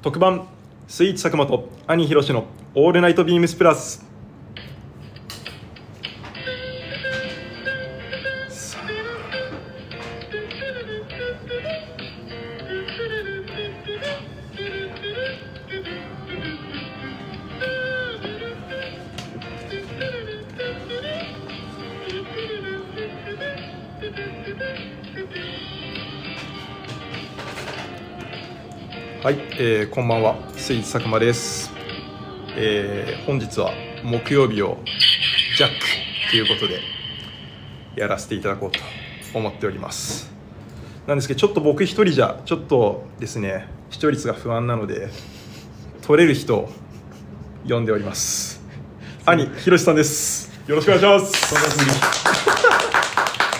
特番スイーツ佐久間と兄ひろしのオールナイトビームスプラス。こんばんは。スイーツ佐久間です、えー本日は木曜日をジャックということでやらせていただこうと思っております。なんですけどちょっと僕一人じゃちょっとですね視聴率が不安なので取れる人を呼んでおります。兄ひろしさんです。よろしくお願いします。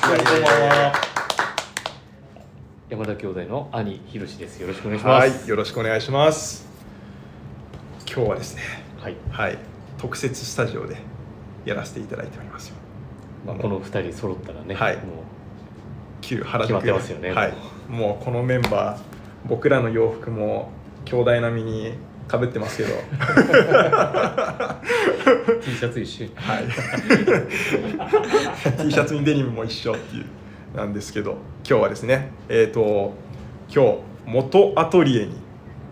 いやいやいやいや山田兄弟の兄ひろしです。よろしくお願いします。はいよろしくお願いします。今日はですねはい。はい。特設スタジオでやらせていただいておりますよ。まあこの二人揃ったらね、はい。も旧原宿決まってますよねはい。もうこのメンバー僕らの洋服も兄弟並みにかぶってますけど。う T シャツ一緒。に。はい。T シャツにデニムも一緒っていうなんですけど今日はですねえっ、と今日元アトリエに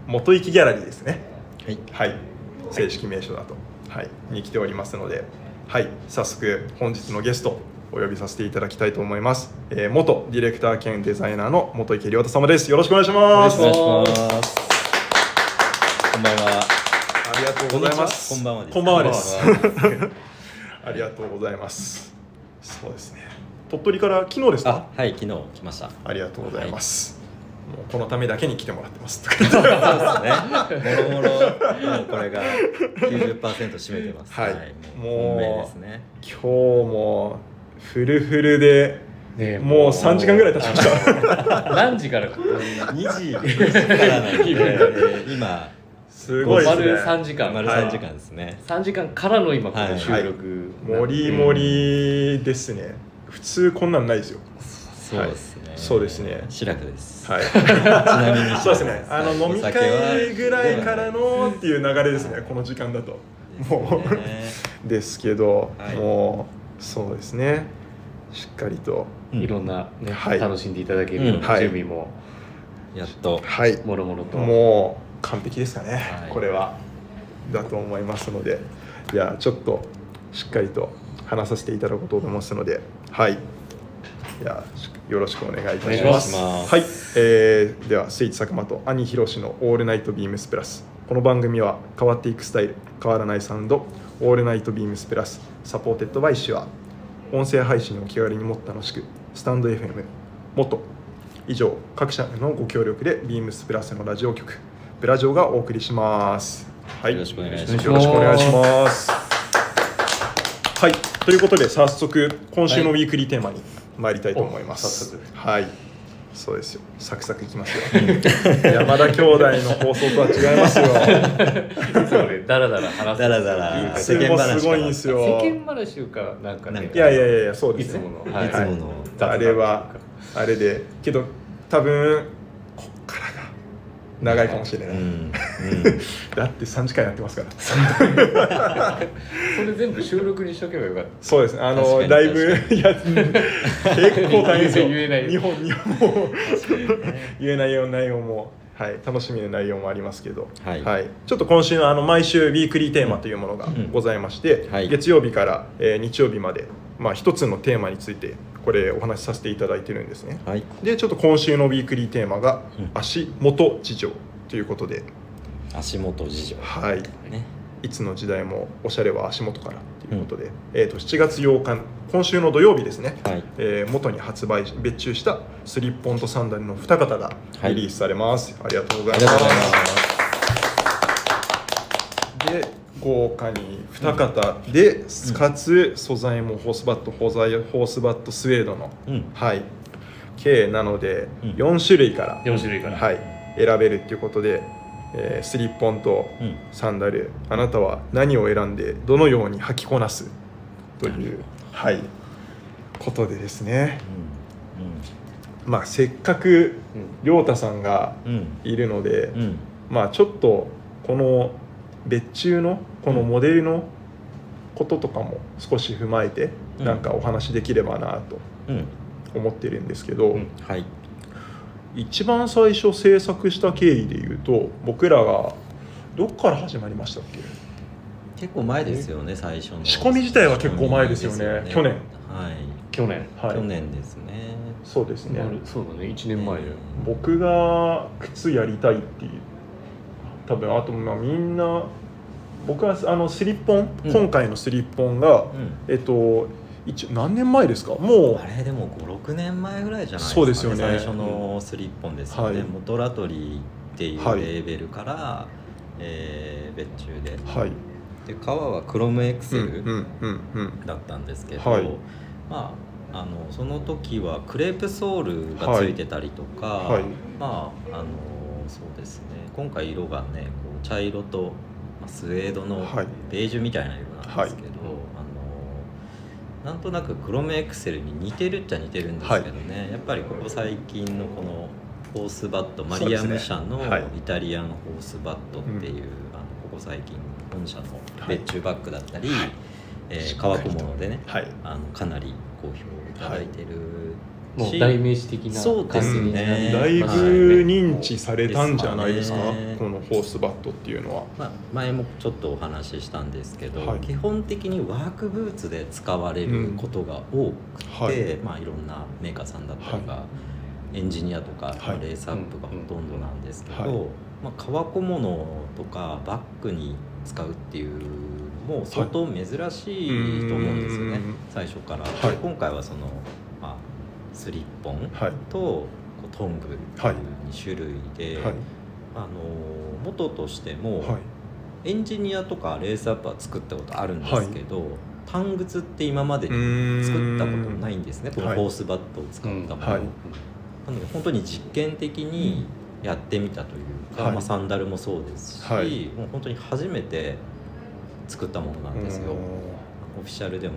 元行きギャラリーですね。はい、はい。正式名称だと、はい、に来ておりますのではい。早速本日のゲストお呼びさせていただきたいと思います、えー元ディレクター兼デザイナーの元池亮太様です。よろしくお願いします。お願いしおます。願いします。こんばんは。ありがとうございます。こんばんはこんばんはです。ありがとうございます。そうですね鳥取から昨日ですか？あ、はい、昨日来ました。ありがとうございます、もうこのためだけに来てもらってます そうですね。もろもろ、もうこれが90%占めてます。はいもうもう本命ですね。今日もフルフルでねもう3時間ぐらい経ちましたた。何時から？2時からなんで、今すごいですね丸三時間。丸3時間ですね。三時間からの今こはいの収録。もりもりですね普通こんなんないですよ。そうですね。そうですね。白くです。はい。ちなみにそうですね。あのはい飲み会ぐらいからのっていう流れですね。この時間だと。もですね。う。ですけどはい。もうそうですね。しっかりと。うん。いろんなね、はい。楽しんでいただけるよううん。なはい。準備も。やっと。はい。もろもろと。もう完璧ですかね、はい。これは。だと思いますので。じゃあちょっとしっかりと話させていただこうと思いますのではい。じゃあしよろしくお願いいたします。ます。はい、えーではスイーツ佐久間と兄ひろしの「All Night BEAMS+」この番組は変わっていくスタイル変わらないサウンド「All Night BEAMS+」Supported by SHURE。音声配信を気軽にもっと楽しくスタンド FM 元。以上各社のご協力でビームスプラスのラジオ局ブラジオがお送りします。はい。よろしくお願いします。よろしくお願いしますはい。ということで早速今週のウィークリーテーマに参りたいと思います、お早速。はい。そうですよ。サクサクいきますよ。山田兄弟の放送とは違いますよ。いつもね、だらだら話す。だらだらいい感じそれもすごいんですよ世間話かなんかね。なんか。いやいやいやそうでいつもの。はい。いつもの。雑談あれはあれで。けど多分長いかもしれない、うん。うん。だって3時間やってますから。それ全部収録にしとけばよかった。そうです。ねあの確かにだいぶいや結構大変ですよ言えない。日本日本も言えないような内容も、はい、楽しみな内容もありますけど、はい。ちょっと今週のあの毎週ウィークリーテーマというものがうんございまして、はい。月曜日から、えー日曜日まで、まあ、一つのテーマについてこれお話しさせていただいてるんですね。はい。でちょっと今週のウィークリーテーマがうん足元事情ということで、足元事情。はい、ね。いつの時代もおしゃれは足元からということで、えー、と7月8日今週の土曜日ですね、はい。えー元に発売別注したスリッポンとサンダルの2型がはいリリースされます、ありがとうごあざいますりがとうございます。で豪華に2型で、かつ素材もホースバットホーザイホースバットスウェードの、うん。はい計なのでうん4種類から、4種類から。はい、選べるっていうことで、えースリッポンとうん。サンダルあなたは何を選んでどのように履きこなすという、はい、ことでですねまあせっかく亮太さんがうん。うん。いるので、うん。まあちょっとこの別注のこのモデルのこととかも少し踏まえてうん。なんかお話できればなとうん。思ってるんですけど、うん。はい。一番最初制作した経緯でいうと僕らがどっから始まりましたっけ？結構前ですよね最初の。仕込み自体は結構前ですよね仕込み去年。はい、去年。はい。去年ですね。そうですね、そうだね1年前で、僕が靴やりたいっていう多分あとまあみんな僕はあのスリッポン、うん。今回のスリッポンがうん。えっと一応何年前ですか？もあれでも56年前ぐらいじゃないですか、ね、そうですよね。最初のスリッポンですよね、はい。ラトリーっていうはい。レーベルから、えー別注で。うはい。で革はクロムエクセルうんうんうんうん。だったんですけど、はい。まああのその時はクレープソールがついてたりとか、はい。まああのそうですね今回色がねこう茶色と、まあ、スウェードのはい。ベージュみたいな色なんですけど、あのなんとなくクロムエクセルに似てるっちゃ似てるんですけどね、やっぱりここ最近のこのホースバットマリアム社のイタリアンホースバットっていう、あのここ最近本社の別注バッグだったり、えー革小物でねはい。あのかなり好評いただいてるし、もう代名詞的なそうですね。感じになりだいぶ認知されたんじゃないですか？このホースバットっていうのは。まあ、前もちょっとお話ししたんですけど、はい。基本的にワークブーツで使われることが多くて、はい。まあ、いろんなメーカーさんだったりが、エンジニアとか、レースアップがほとんどなんですけど、はい。まあ、革小物とかバッグに使うっていうのも相当珍しいと思うんですよね、うん。最初から。はい。で今回はその、まあ、スリッポンはい。とこうトングっていうはい。2種類で、はい。あの元としても、はい。エンジニアとかレースアップは作ったことあるんですけど、単靴って今までに作ったことないんですね。このはい。ホースバットを使ったもの、はい。なので本当に実験的にやってみたというか、はい。まあ、サンダルもそうですし、はい。もう本当に初めて作ったものなんですよ。オフィシャルでも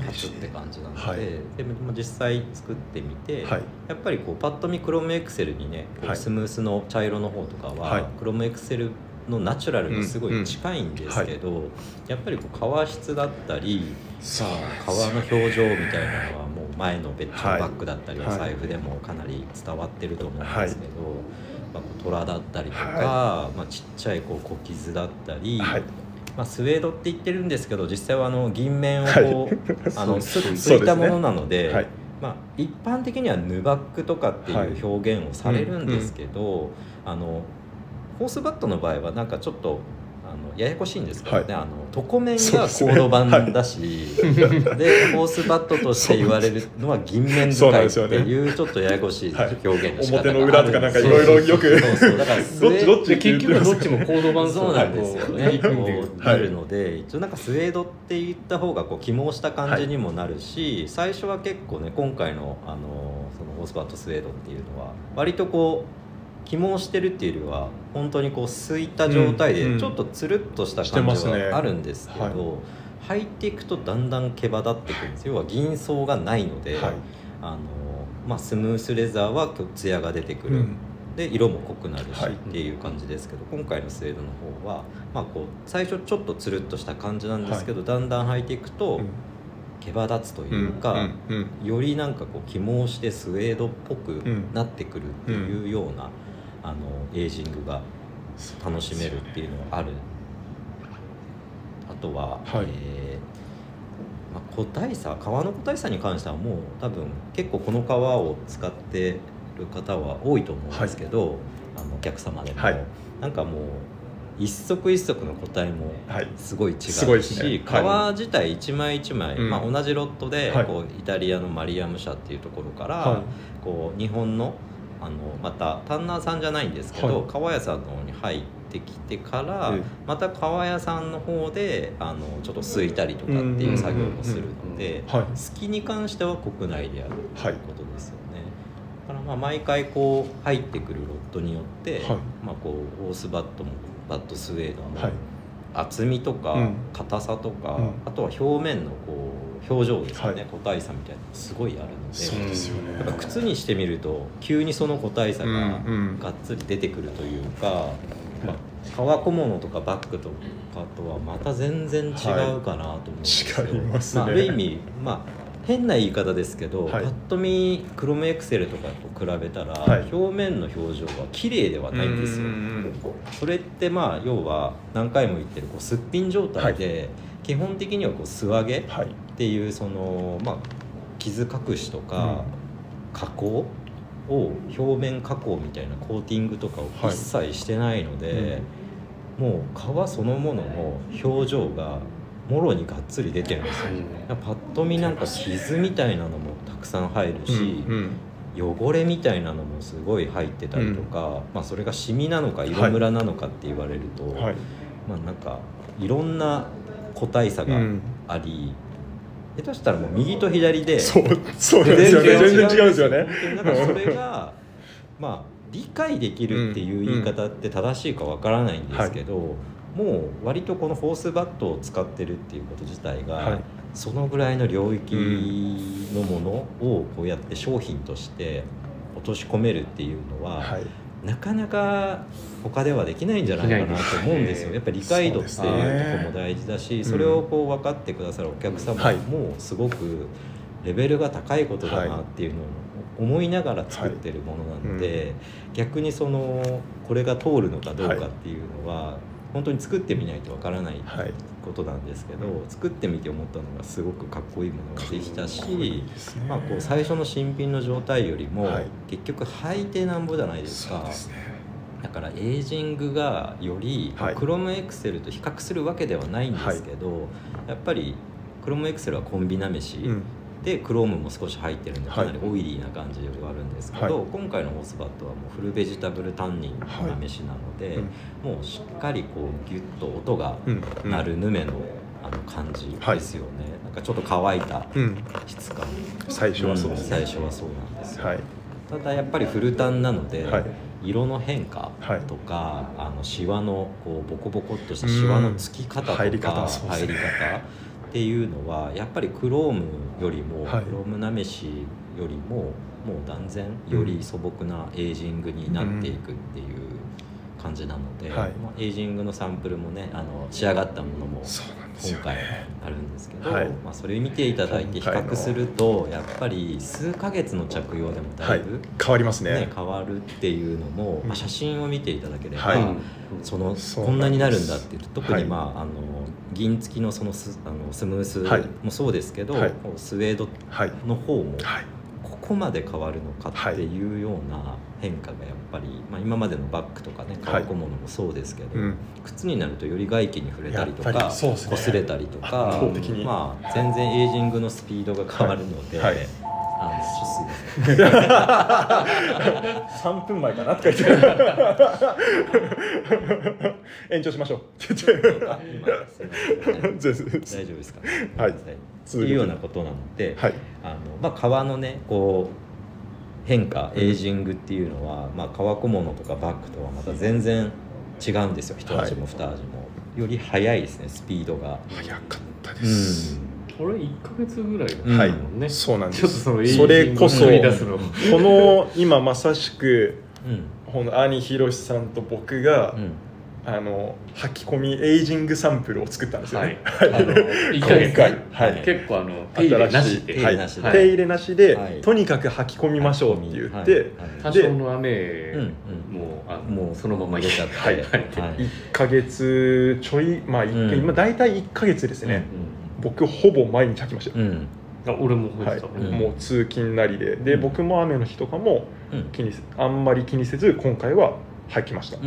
初って感じなので,、はい。でも実際作ってみて、はい。やっぱりこうパッと見クロムエクセルにねスムースの茶色の方とかは、はい。クロムエクセルのナチュラルにすごい近いんですけど、やっぱりこう革質だったり革の表情みたいなのはもう前の別注はい。バッグだったりおはい。財布でもかなり伝わってると思うんですけど、まあ、こう虎だったりとか、はまあ、ちっちゃいこう小傷だったり、はいまあ、スウェードって言ってるんですけど実際はあの銀面をこう、はい。あのついたものなので。はい。まあ、一般的にはヌバックとかってはい。いう表現をされるんですけど、あのホースバットの場合はなんかちょっとややこしいんですけどね、はい。あの床面がコード版だし、でホースバットとして言われるのは銀面使いっていうちょっとややこしいはい。表現の仕方が。ある表の裏とかなんかいろいろよくだかどっちどっちで結局どっちもコード版そうなんですよね。こ組んでるうなるので、一応なんかスウェードって言った方がこう起毛した感じにもなるし、最初は結構ね今回のあのそのオースバットスウェードっていうのは割とこう起毛してるっていうよりは本当にこうすいた状態うんうん。でちょっとつるっとした感じますね。はあるんですけど、はい。履いていくとだんだん毛羽立ってくるんです。よ要は銀層がないので、はい。あのまあ、スムースレザーはツヤが出てくる。うん。で色も濃くなるしはい。っていう感じですけど、今回のスウェードの方は、まあ、こう最初ちょっとつるっとした感じなんですけど、だんだん履いていくとうん。毛羽立つというか、うんうんよりなんかこう起毛してスウェードっぽくなってくるっていうような、あのエイジングが楽しめるっていうのはある。あとは、はい。えーまあ、個体差革の個体差に関してはもう多分結構この革を使ってる方は多いと思うんですけど、あのお客様でも、はい。なんかもう一足一足の個体もはい。すごい違うし、すごいね。はい。革自体一枚一枚、うん。まあ、同じロットで、はい。こうイタリアのマリアム社っていうところから、はこう日本のあのまたタンナーさんじゃないんですけど、はい。革屋さんの方に入ってきてから、ええ。また革屋さんの方であのちょっとすいたりとかっていう作業もするのではい。好きに関しては国内でやるとはいいうことですよね。だからまあ毎回こう入ってくるロットによって、はい。まあ、こうオースバットもバットスウェードも、はい。厚みとかうん。硬さとか、うん。あとは表面のこう表情ですよね、はい。個体差みたいなのがすごいあるのそうでですよね。やっぱ靴にしてみると急にその個体差がうんうん。がっつり出てくるというか、まあ、革小物とかバッグとかとはまた全然違うかなと思うんですよ、はい。違いますね。あ、ある意味まあ変な言い方ですけど、はい。パッと見クロムエクセルとかと比べたら、はい。表面の表情は綺麗ではないんですよ。うんうんうんそれってまあ要は何回も言ってるこうすっぴん状態で、基本的にはこう素揚げっはいていうそのまあ傷隠しとか、加工を表面加工みたいなコーティングとかを一切してないので、もう皮そのものの表情がもろにがっつり出てるんですよ、パッと見なんか傷みたいなのもたくさん入るし、うんうん。汚れみたいなのもすごい入ってたりとか、まあ、それがシミなのか色ムラなのかって言われると、はい。まあなんかいろんな個体差がうん。あり、下手したらもう右と左でそうそうなんですよ。ね全然違うんですよね。だからそれがまあ理解できるっていう言い方って正しいかわからないんですけど、もう割とこのフォースバットを使ってるっていうこと自体が、はい。そのぐらいの領域のものをこうやって商品として落とし込めるっていうのは、はいなかなか他ではできないんじゃないかなと思うんですよ。やっぱり理解度っていうところも大事だし、それをこう分かってくださるお客様はい。もすごくレベルが高いことだなっていうのを思いながら作ってるものなので、はい。逆にそのこれが通るのかどうかっていうのは、本当に作ってみないとわからないことなんですけど、うん。作ってみて思ったのがすごくかっこいいものができたしね。まあ、こう最初の新品の状態よりも、はい。結局履いてなんぼじゃないですか。すね。だからエイジングがより、はい。クロムエクセルと比較するわけではないんですけど、やっぱりクロムエクセルはコンビなめし、うんでクロームも少し入ってるんではい。かなりオイリーな感じではあるんですけど、はい。今回のホースバットはもうフルベジタブルタンニンなめしなので、もうしっかりこうギュッと音がうん。うん。鳴るヌメのあの感じですよね、なんかちょっと乾いたうん。質感、最初はそう。ねん最初はそうなんですよ、はい。ただやっぱりフルタンなので、はい。色の変化はい。とか、あのシワのこうボコボコっとしたシワのつき方とか入り方ね。入り方っていうのはやっぱりクロームよりも、はい。クロームなめしよりももう断然より素朴なエイジングになっていくっていう感じなので、はい。まあ、エイジングのサンプルもねあの仕上がったものも今回ねあるんですけど、はい。まあ、それを見ていただいて比較するとやっぱり数ヶ月の着用でもだはい。いぶ、変わりますね。ね変わるっていうのも、うん。まあ、写真を見ていただければ、はい。そのこんなになるんだっていう特に、まああの銀付きのそのスあのスムースはい。もそうですけど、はい。スウェードはい。の方もはい。ここまで変わるのかっていうような変化がやっぱり、まあ、今までのバッグとかねはい。革小物もそうですけど、うん。靴になるとより外気に触れたりとかりそうですね。擦れたりと圧かまあ、全然エイジングのスピードが変わるので、はいはいあのちょっとすいません。3分前かなとか言って。延長しましょう。大丈夫ですか、はい。っていうようなことなので、はい。あのまあ、革のねこう変化エイジングっていうのは、まあ、革小物とかバッグとはまた全然違うんですよ。一味も二味も、より速いですねスピードが。早かったでうす、んこれ1か月ぐらいだうんはいもんねそうなんです。それこそこの今まさしくうん。この兄ひろしさんと僕が、うん。あの書き込みエイジングサンプルを作ったんですよはねい、あの1ヶ月。今回。はい。結構あの手入れなしで。手入れなしで。はい、手入れなしで、はい。とにかく履き込みましょうって言って、はい。はい。多少の雨うんうん。もうあのもうそのまま入れちゃって、はい。はい。1ヶ月ちょいまあ、一うん。今大体1ヶ月ですね、う僕ほぼ毎日履きましたよ、んうん。あ俺も覚はい。もう通勤なりで。で、うん。僕も雨の日とかもうん。気にせあんまり気にせず今回は履きました、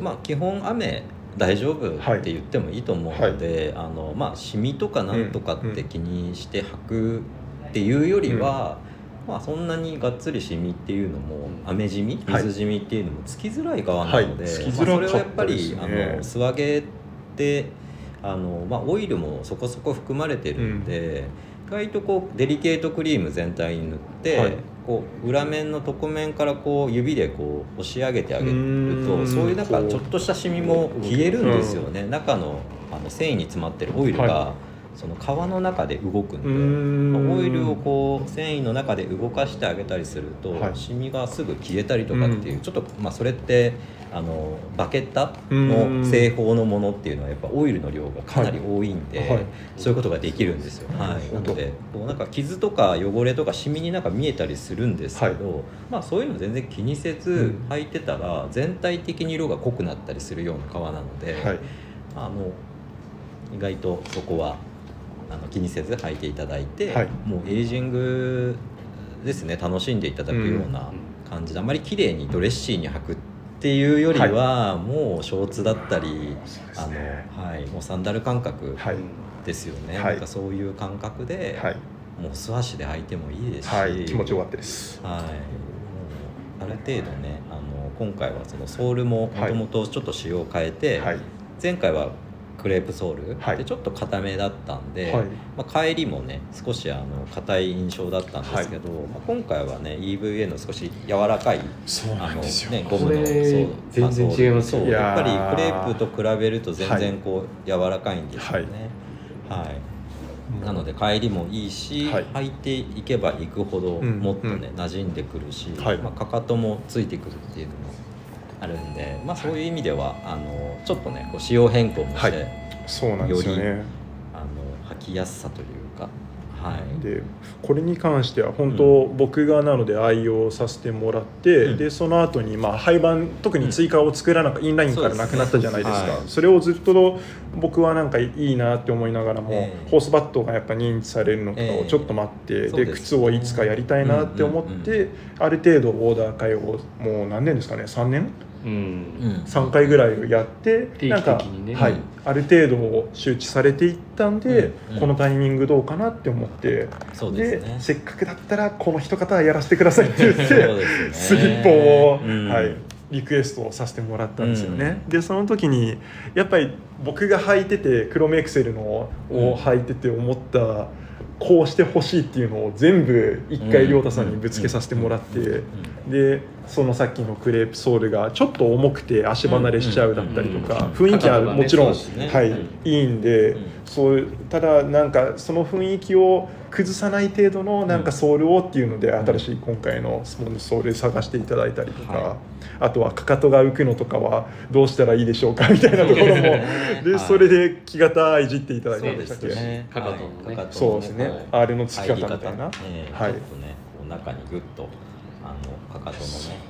まあ基本雨大丈夫って言ってもいいと思うので、あのまあシミとかなんとかって気にして履くっていうよりは、まあそんなにがっつりシミっていうのも雨シミはい。水シミっていうのもつきづらい側なので、それはやっぱり、あの素揚げってあの、まあ、オイルもそこそこ含まれてるんで、意外とこうデリケートクリーム全体に塗って、はい。こう裏面の床面からこう指でこう押し上げてあげるとそういうなんかちょっとしたシミも消えるんですよね、中のあの繊維に詰まってるオイルが、はその皮の中で動くんうで。オイルをこう繊維の中で動かしてあげたりすると、はい。シミがすぐ消えたりとかっていう、ちょっとまあそれってあのバケッタ？の製法のものっていうのはやっぱオイルの量がかなり多いんで、はい。はい。そういうことができるんですよ、はい、なのでこうなんか傷とか汚れとかシミになんか見えたりするんですけど、まあ、そういうの全然気にせずうん。履いてたら全体的に色が濃くなったりするような革なので、はい。あの意外とそこはあの気にせず履いていただいて、はい。もうエイジングですね。楽しんでいただくような感じで、あまり綺麗にドレッシーに履くっていうよりは、もうショーツだったり、あね。のはい、もうサンダル感覚はい。ですよね、はい。なんかそういう感覚で、はい、もう素足で履いてもいいですし、はい、気持ちよかったです。はい、もうある程度ねあの今回はそのソールももともとちょっと仕様を変えて、はい。前回はクレープソール、はい。でちょっと硬めだったんで、はい。まあ、帰りもね少しあの硬い印象だったんですけど、まあ、今回はね EVA の少し柔らかいそうあの、ね、ゴムのそう全然違いますそういやっぱりクレープと比べると全然こう柔らかいんですよね。はい、なので帰りもいいし、はい。履いていけばいくほどうん。もっとね、う馴染んでくるし、はい。まあ、かかともついてくるっていうのもあるんで、まあ、そういう意味ではあのちょっとねこう仕様変更もして、はい。そうなんですよよねあの履きやすさというか、はい、でこれに関しては本当、僕がなので愛用させてもらって、うん。でその後にまあ廃盤特に追加を作らなかインラインからなくなったじゃないですか。そうですねはい。それをずっと僕はなんかいいなって思いながらも、ええ。ホースバットがやっぱ認知されるのとかええ。をちょっと待って、そうで靴をいつかやりたいなって思って、うんうんある程度オーダー会をもう何年ですかね？3年？うん。うん3回ぐらいやって定期なんか、ねはい。うん、あある程度周知されていったんで、うん。うん。このタイミングどうかなって思って。そうですね。せっかくだったらこの一方はやらせてくださいって言ってね。スリッポンを、うん。はい、リクエストをさせてもらったんですよね、うん。でその時にやっぱり僕が履いててクロムエクセルのを履いてて思った、こうしてほしいっていうのを全部一回亮太さんにぶつけさせてもらって、でそのさっきのクレープソールがちょっと重くて足離れしちゃうだったりとか、雰囲気はもちろん、はいいいんで、そうただなんかその雰囲気を崩さない程度のなんかソールをっていうので、ん新しい今回のソール探していただいたりとか、はあとはかかとが浮くのとかはどうしたらいいでしょうかみたいなところも でそれで木型いじっていただいそうでしたっけすねかかとのね。はい。かかとそうですね、はい。あれのつき方方みたいな、ええはい。ちょっとねこう中にグッとあのかかとのね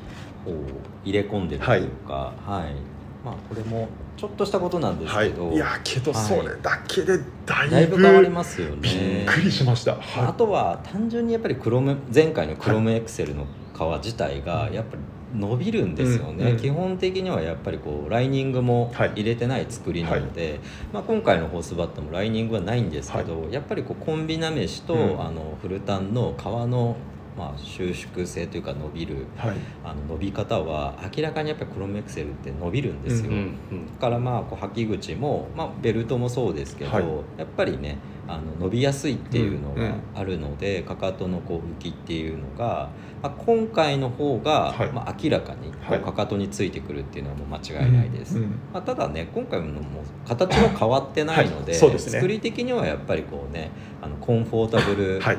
こう入れ込んでるというかはい、まあこれもちょっとしたことなんですはいけど、い。やけどそれだけでだいぶ,、変わりますよね。びっくりしました、あとは単純にやっぱりクロム前回のクロムエクセルの皮自体がやっぱり伸びるんですよね、うんうん。基本的にはやっぱりこうライニングもはい入れてない作りなので、まあ、今回のホースバットもライニングはないんですけど、やっぱりこうコンビナメシと、うん。あのフルタンの皮の、まあ、収縮性というか伸びるはい。あの伸び方は明らかにやっぱりクロムエクセルって伸びるんですよ。うんうんだからまあこう履き口も、まあ、ベルトもそうですけど、はい。やっぱりねあの伸びやすいっていうのがうんうん。あるので、かかとのこう浮きっていうのが、まあ、今回の方が、はい。まあ、明らかにこはい。うかかとについてくるっていうのはもう間違いないです、うんうんまあ、ただね今回のも形は変わってないので,、はい。ですね。作り的にはやっぱりこうねあのコンフォータブルはい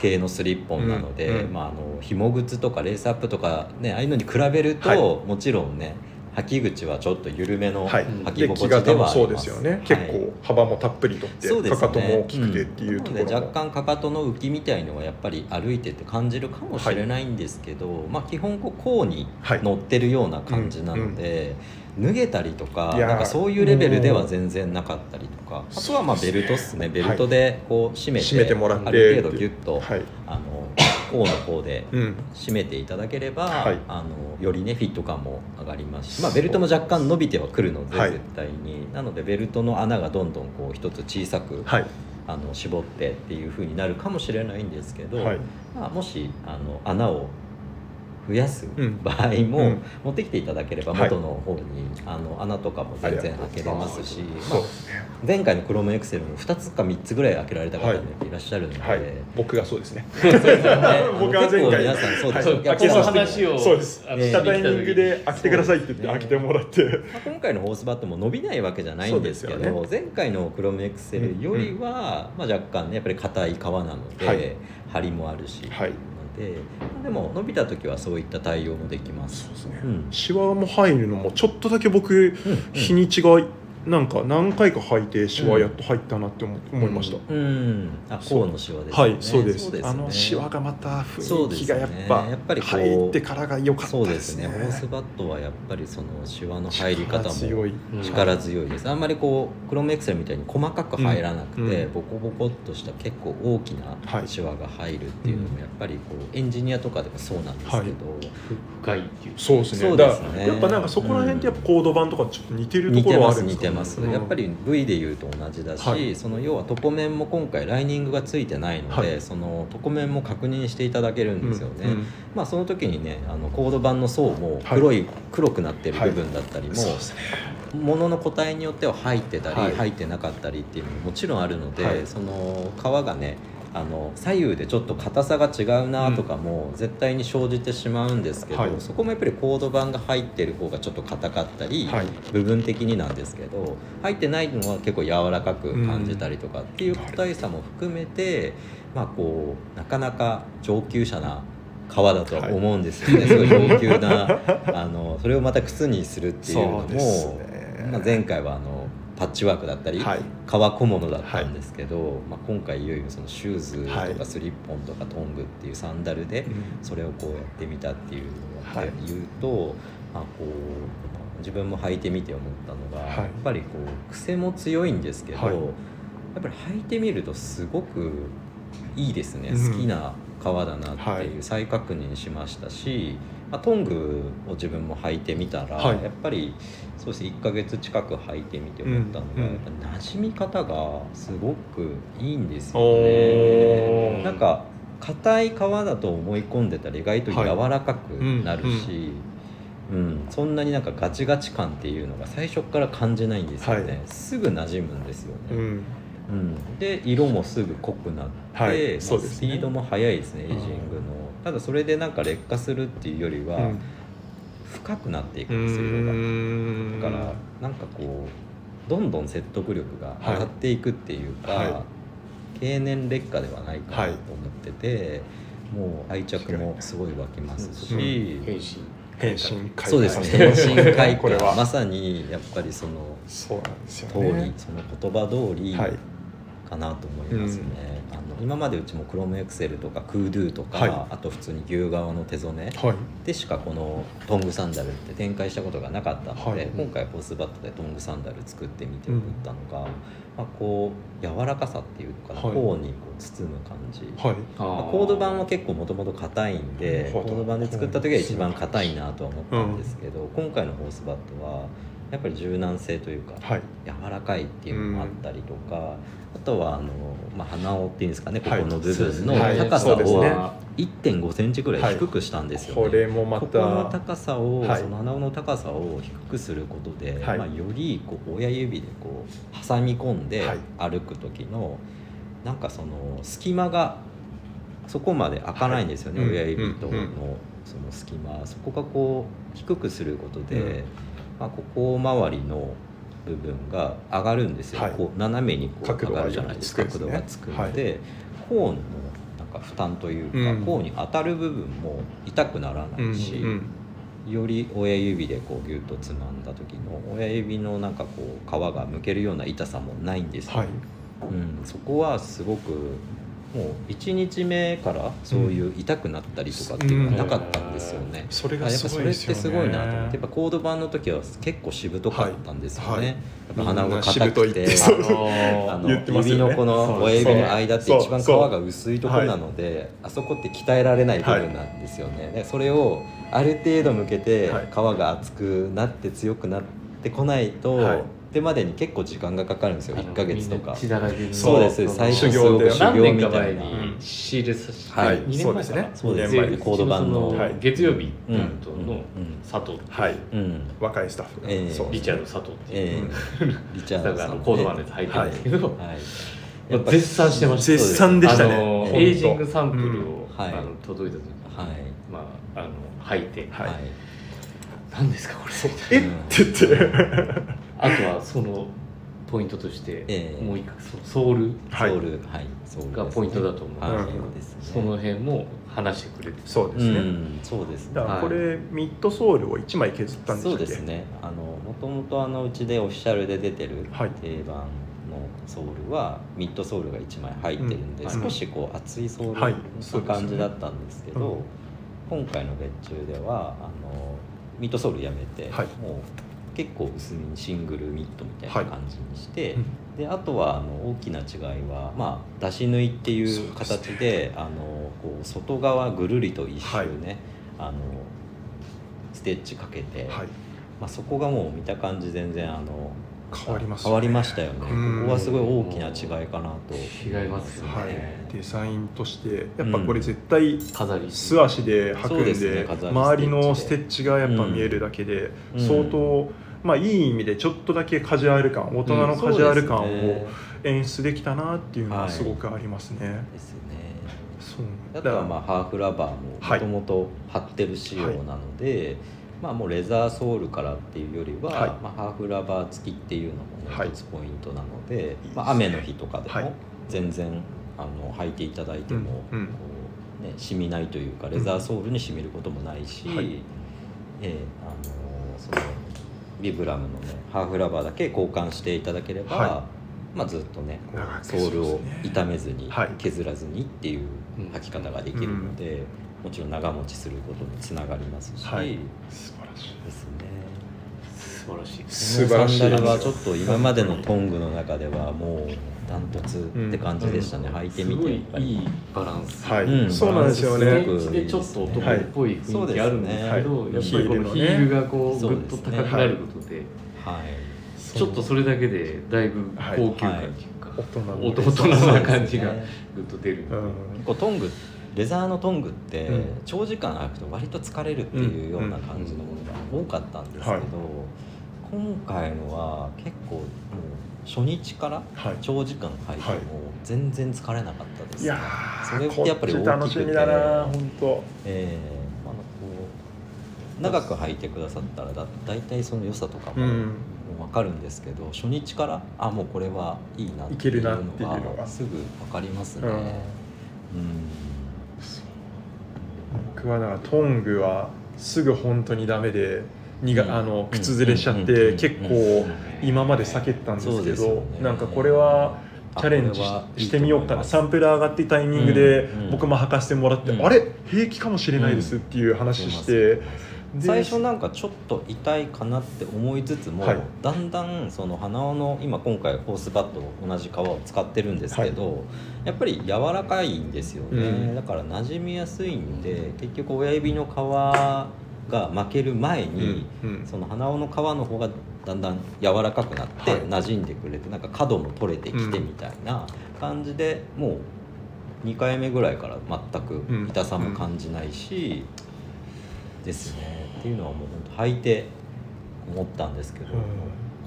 系のスリッポンなので、うんうん。まあ、あの紐靴とかレースアップとか、ね、ああいうのに比べると、はい。もちろんね履き口はちょっと緩めのはい、履き心地ではあります、型もそうですよね、はい。結構幅もたっぷりとって、そうですね。かかとも大きくてっていうところも、んなので若干かかとの浮きみたいのはやっぱり歩いてて感じるかもしれないんですけど、まあ基本こう甲にはい。乗ってるような感じなので、脱げたりとかなんかそういうレベルでは全然なかったりとか。あとはまあベルトっすね。ベルトでこう締めて,、締めてもらって。ある程度ギュッと、はい。あの甲の方でうん、締めていただければ、はい。あのよりねフィット感も上がりますし、まあ、ベルトも若干伸びてはくるので、はい。絶対に。なのでベルトの穴がどんどんこう一つ小さく、はい。あの絞ってっていう風になるかもしれないんですけど、はい。まあ、もしあの穴を増やすうん。場合も、うん。持ってきていただければはい。元の方に、あの穴とかも全然開けれますし、まあ前回のクロムエクセルも2つか3つぐらい開けられた方もい。らっしゃるので、はい。僕がそうですね。そうですよね。僕は前回結構皆さんそうですよ、はい。この開けさせて話をそうです。あの来たタイミングで開けてくださいって言って開けてもらって。まあ、今回のホースバットも伸びないわけじゃないんですけど前回のクロムエクセルよりは、まあ、若干ねやっぱり硬い革なので、はい。張りもあるし、はい。なででも伸びた時はそういった対応もできます。そうですね、うん。シワも入るのもちょっとだけ僕うん。日にちがなんか何回か履いてシワやっと入ったなって思思いました、うん。あ甲のシワですね。はいそうです。そうですね。あのシワがまた雰囲気そうですねがやっぱやっぱりこう入ってからが良かったそうでですすね。ねホースバットはやっぱりそのシワの入り方も力強い。うん力強いです。あんまりこうクロムエクセルみたいに細かく入らなくて、うん。うんボコボコっとした結構大きはないシワが入るっていうのもやっぱりこうエンジニアとかでもそうなんですけど、はい。深いっていう。そうですね。そうですね。だからやっぱなんかそこら辺ってやっぱコード版とかちょっと似てるとこ似てますろはあるんですか？似てます、うんやっぱり V でいうと同じだし、はい。その要は床面も今回ライニングがついてないので、はい。その床面も確認していただけるんですよね、うんうんまあその時にねあのコード版の層も黒い、黒くなってる部分だったりも、そうですね。物の個体によっては入ってたり、はい。入ってなかったりっていうのももちろんあるので、はい。その皮がねあの左右でちょっと硬さが違うなとかも絶対に生じてしまうんですけど、はい。そこもやっぱりコード板が入ってる方がちょっと硬かったり、はい。部分的になんですけど入ってないのは結構柔らかく感じたりとかっていう個体差も含めて、まあこうなかなか上級者な皮だとは思うんですよね、すごい上級なあのそれをまた靴にするっていうのもね。まあ、前回はあのパッチワークだったり、はい。革小物だったんですけど、まあ、今回いよいよそのシューズとはい。かスリッポンとかトングっていうサンダルでそれをこうやってみたっていうのをはい。言うと、まあ、こう自分も履いてみて思ったのが、はい。やっぱりこう癖も強いんですけど、はい。やっぱり履いてみるとすごくいいですね、うん。好きな革だなっていう再確認しましたし、まあ、トングを自分も履いてみたら、はい。やっぱりそうです1ヶ月近く履いてみて思ったのが、うんやっぱ馴染み方がすごくいいんですよおね。ー。なんか硬い皮だと思い込んでたら意外と柔らかくなるし、うんそんなになんかガチガチ感っていうのが最初から感じないんですよね、はい。すぐ馴染むんですよね、うん。うん。で色もすぐ濃くなって、はい。ね。スピードも速いですねエイジングの、ただそれでなんか劣化するっていうよりは、うん。深くなっていくうんですよだからなんかこうどんどん説得力が上がっていくっていうか、は経年劣化ではないかなと思ってて、もう愛着もすごい湧きますし、うん。変身。変身開そうですね。変身開 これは。花まさにやっぱりそのそうなんですよ通ねり、その言葉通りはい。かなと思いますね、あの今までうちもクロムエクセルとかクードゥとか、はい。あと普通に牛革の手曽根はい。でしかこのトングサンダルって展開したことがなかったので、はい。今回ポスバットでトングサンダル作ってみて思ったのが、まあ、こう柔らかさっていうのかな、はい。頬にこう包む感じ、はい。あまあ、コード版は結構もともと硬いんでコード版で作った時は一番硬いなとは思ったんですけど、今回のホースバットはやっぱり柔軟性というか、はい。柔らかいっていうのもあったりとか、あとはあの、まあ、鼻緒っていうんですかねここの部分のはい。高さを1 5センチぐらい低くしたんですよね。これもまここのた高さを、はい。その穴の高さを低くすることで、はい。まあ、よりこう親指でこう挟み込んではい。歩く時の、なんかその隙間がそこまで開かないんですよね、はい。親指とのその隙間。そこがこう低くすることで、うん。まあ、ここ周りの部分が上がるんですよ、はい。こう斜めにこう上がるじゃないですか。角度がつくので、コーンのなんか負担というか、うん。コーンに当たる部分も痛くならないし、うんうん。より親指でこうギュッとつまんだ時の親指のなんかこう皮がむけるような痛さもないんですよ、はい。うん、そこはすごくもう1日目からそういう痛くなったりとかっていうのがなかったんですよね、それがすあやっぱそごいですよね。れってすごいなと思ってやっぱコード版の時は結構しぶとかったんですよね、はい。はいやっぱ鼻が硬くってあのね。指のこの親指の間ってそう。一番皮が薄いところなのであそこって鍛えられない部分なんですよね、でそれをある程度向けてはい。皮が厚くなって強くなってこないと、はいってまでに結構時間がかかるんですよ。1ヶ月とか。血だらけにそうです。最初すごく修行何年みたいな。か前に仕入れさせて、はい。2年前ですねそうです二年前。コード版の。月曜日うん。担当の佐藤、はい。うん。若いスタッフが。ええ。そうリチャード佐藤っていう、ええ。リチャーだからあドコード版のやつ入ってるんですけど、絶賛してました。絶賛でしたね。エイジングサンプルを、届いた時に、はい。まああの履いて、はい。何ですかこれ。え？って言ってあとはそのポイントとして、ええ。もう一回そのソウル。はい。ソウルはい。ソウルがポイントだと思うんはいですねその辺も話してくれてそうですね、うん。そうですね。だからこれ、ミッドソールを1枚削ったんでしたっけそうですね。あのもともとあのうちでオフィシャルで出てるはい。定番のソールはミッドソールが1枚入ってるんで、うん。少しこう厚いソールはい。のそうですね感じだったんですけど、うん。今回の別注ではあのミッドソールやめて、はい。もう結構薄めにシングルミッドみたいな感じにして、うん。であとはあの大きな違いは、まあ、出し縫いっていう形であのこう外側ぐるりと一周はい。ね、あのステッチかけて、はい。まあ、そこがもう見た感じ全然あの変わります変わりましたよね。こうん。こはすごい大きな違いかなと。違いますよね。はい、デザインとしてやっぱこれ絶対素足で履くんでね周りのスステッチがやっぱ見えるだけでうん。相当、まあいい意味でちょっとだけカジュアル感大人のカジュアル感を演出できたなっていうのははい。すごくありますね。ですね。そう。あとはまあハーフラバーもはい。もともと貼ってる仕様なので、まあもうレザーソールからっていうよりは、はいまあ、ハーフラバー付きっていうのも一つポイントなので、すねまあ、雨の日とかではいも全然あの履いていただいても、うんうんこうね、染みないというかレザーソールに染みることもないし、はいええあのそのビブラムのねハーフラバーだけ交換していただければ、はまあ、ずっとねソールを傷めずに、はい削らずにっていう履き方ができるので、もちろん長持ちすることにつながりますし、はい。素晴らしい。ですね素晴らしい。素晴らしい。このサンダルはちょっと今までのトングの中ではもうダントツって感じでしたね、うん。履いてみすごいてやっぱり。いいバランス。はい、うんそうなんですよね。でちょっと男っぽい雰囲気あるんですけど、はい。やっぱりこのヒールがこうぐっと高くなることで、はい。ちょっとそれだけでだいぶ高級感っていうか、大人の大人な感じがぐっと出る、うん。結構トングレザーのトングってうん。長時間履くと割と疲れるっていうような感じのものが多かったんですけど、はい今回のは結構もう初日からはい。長時間履いてはいも全然疲れなかったです、いやそれーってやっぱり大きくて楽しみだな本当。ええあのこう長く履いてくださったらだ大体その良さとかもうん。分かるんですけど、初日からあもうこれはいいなっていうのががすぐ分かりますね。うん。うん僕はだからトングはすぐ本当にダメでにが、うん。あの靴ずれしちゃって、うん。結構うん。今まで避けてたんですけど、ね。なんかこれはチャレンジしてみようかな。サンプル上がってタイミングで僕も履かせてもらって、うん。あれ？平気かもしれないですっていう話して、で最初なんかちょっと痛いかなって思いつつも、はい。だんだんその鼻緒の今今回ホースバット同じ革を使ってるんですけど、やっぱり柔らかいんですよね、うん。だから馴染みやすいんで結局親指の皮が負ける前に、うんうん。その鼻緒の皮の方がだんだん柔らかくなってはい。馴染んでくれて、なんか角も取れてきてみたいな感じで、もう2回目ぐらいから全く痛さも感じないし、ですねっていうのはもう本当履いて思ったんですけど、うん。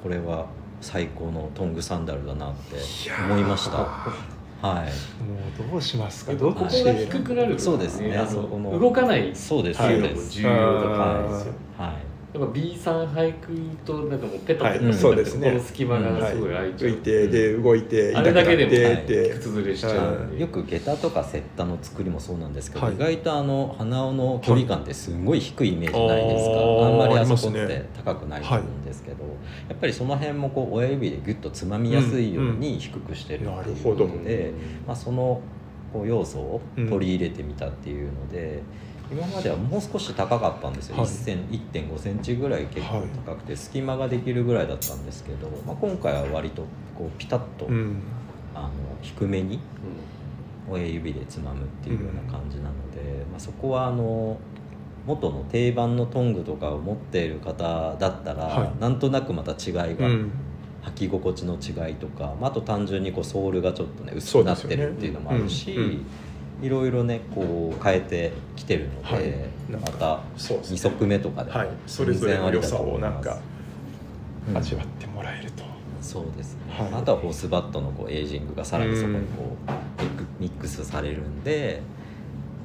これは最高のトングサンダルだなって思いました。はい。もうどうしますかここが低くなるそうですね。動かないってそうです。重要だと思うんですよはいやっぱ B さん俳句となんかもうペタペタはい。そうですね。この隙間がすごい空いちゃう、浮いてで動いてあれだけでも痛くなってって靴ずれしちゃう。んでよく下駄とかセッタの作りもそうなんですけど、はい。意外とあの鼻緒の距離感ってすごい低いイメージないですか、はいあんまりあそこってね高くないと思うんですけど、やっぱりその辺もこう親指でギュッとつまみやすいように低くしてるっていうなるほど。ことで、まあ、そのこう要素を取り入れてみたっていうので、今まではもう少し高かったんですよ、はい。1セン1.5センチぐらい結構高くて隙間ができるぐらいだったんですけど、まあ、今回は割とこうピタッと、うん。あの低めに親指でつまむっていうような感じなので、まあ、そこはあの元の定番のトングとかを持っている方だったら、はい。なんとなくまた違いが、うん。履き心地の違いとか、まあ、あと単純にこうソールがちょっとね薄くなってるっていうのもあるし、いろいろねこう変えてきてるので、はい。またそうですね。2足目とかでもはい。それぞれの良さをなんか味わってもらえると、そうですね、はい。あとはホースバットのこうエイジングがさらにそこにこうミックミックスされるんで、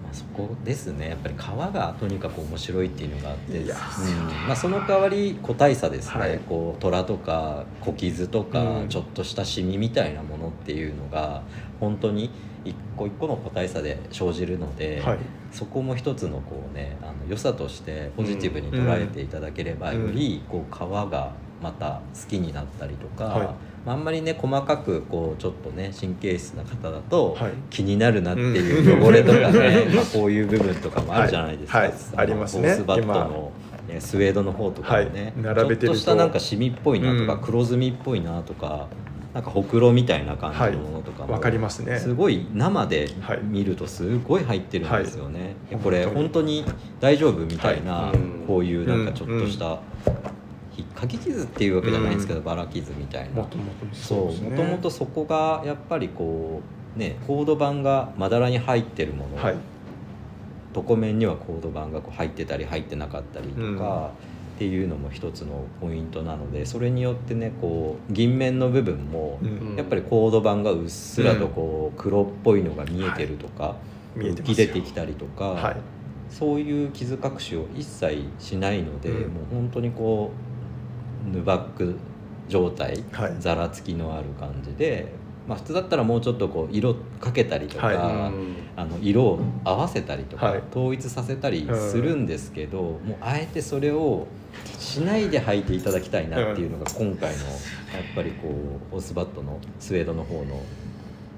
まあそこですね。やっぱり川がとにかく面白いっていうのがあって、うん。まあ、その代わり個体差ですね、はい。こう虎とか小傷とか、うん。ちょっとしたシミみたいなものっていうのが本当に一個一個の個体差で生じるので、はい。そこも一つのこうねあの良さとしてポジティブに捉えていただければ、うんよりこう川がまた好きになったりとか、はい。まあ、あんまりね細かくこうちょっとね神経質な方だと、はい。気になるなっていう汚れとかね、まあこういう部分とかもあるじゃないですか、はい。はい。ありますね。バットの、ね、スウェードの方とかもね、はい。並べてちょっとしたなんかシミっぽいなとか、うん。黒ずみっぽいなとかなんかほくろみたいな感じのものとかも、わかりますね。すごい生ではい。見るとすごい入ってるんですよね、はい。これ本当に。大丈夫みたいな、はい。うん。こういうなんかちょっとした、ひかき傷っていうわけじゃないんですけど、うん。バラ傷みたいな。もともとそうですね。もともとそこがやっぱりこうねコード盤がまだらに入ってるもの、はい。床面にはコード盤がこう入ってたり入ってなかったりとか、っていうのも一つのポイントなのでそれによってねこう銀面の部分も、うん。やっぱりコード盤がうっすらとこう黒っぽいのが見えてるとか、浮き出てきたりとか、はい。そういう傷隠しを一切しないので、うん。もう本当にこうヌバック状態はい。ざらつきのある感じで、まあ、普通だったらもうちょっとこう色かけたりとか、はい。あの色を合わせたりとか、はい。統一させたりするんですけど、もうあえてそれをしないで履いていただきたいなっていうのが今回のやっぱりこうオスバットのスウェードの方の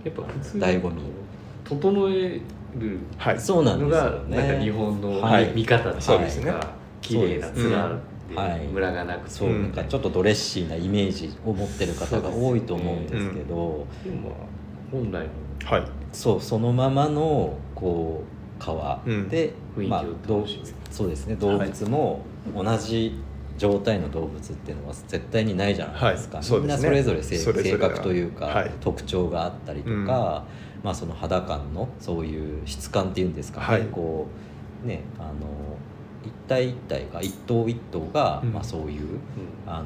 やっぱ普通に醍醐味整えるはい。そうなんですのがよね。なんか日本のはい見方っていうか、綺麗なツラではい。ムラがなくて、そううんなんかちょっとドレッシーなイメージを持ってる方が多いと思うんですけどでもまあ本来のはいそうそのままのこう川うん。で、雰囲気をまあ、そうですね。動物も同じ状態の動物っていうのは絶対にないじゃないですか、はいそうみんなそれぞれ性格というか、はい。特徴があったりとか、うん。まあ、その肌感のそういう質感っていうんですかね、はい。こうねあの一体一体が一頭一頭が、うん。まあ、そういううあの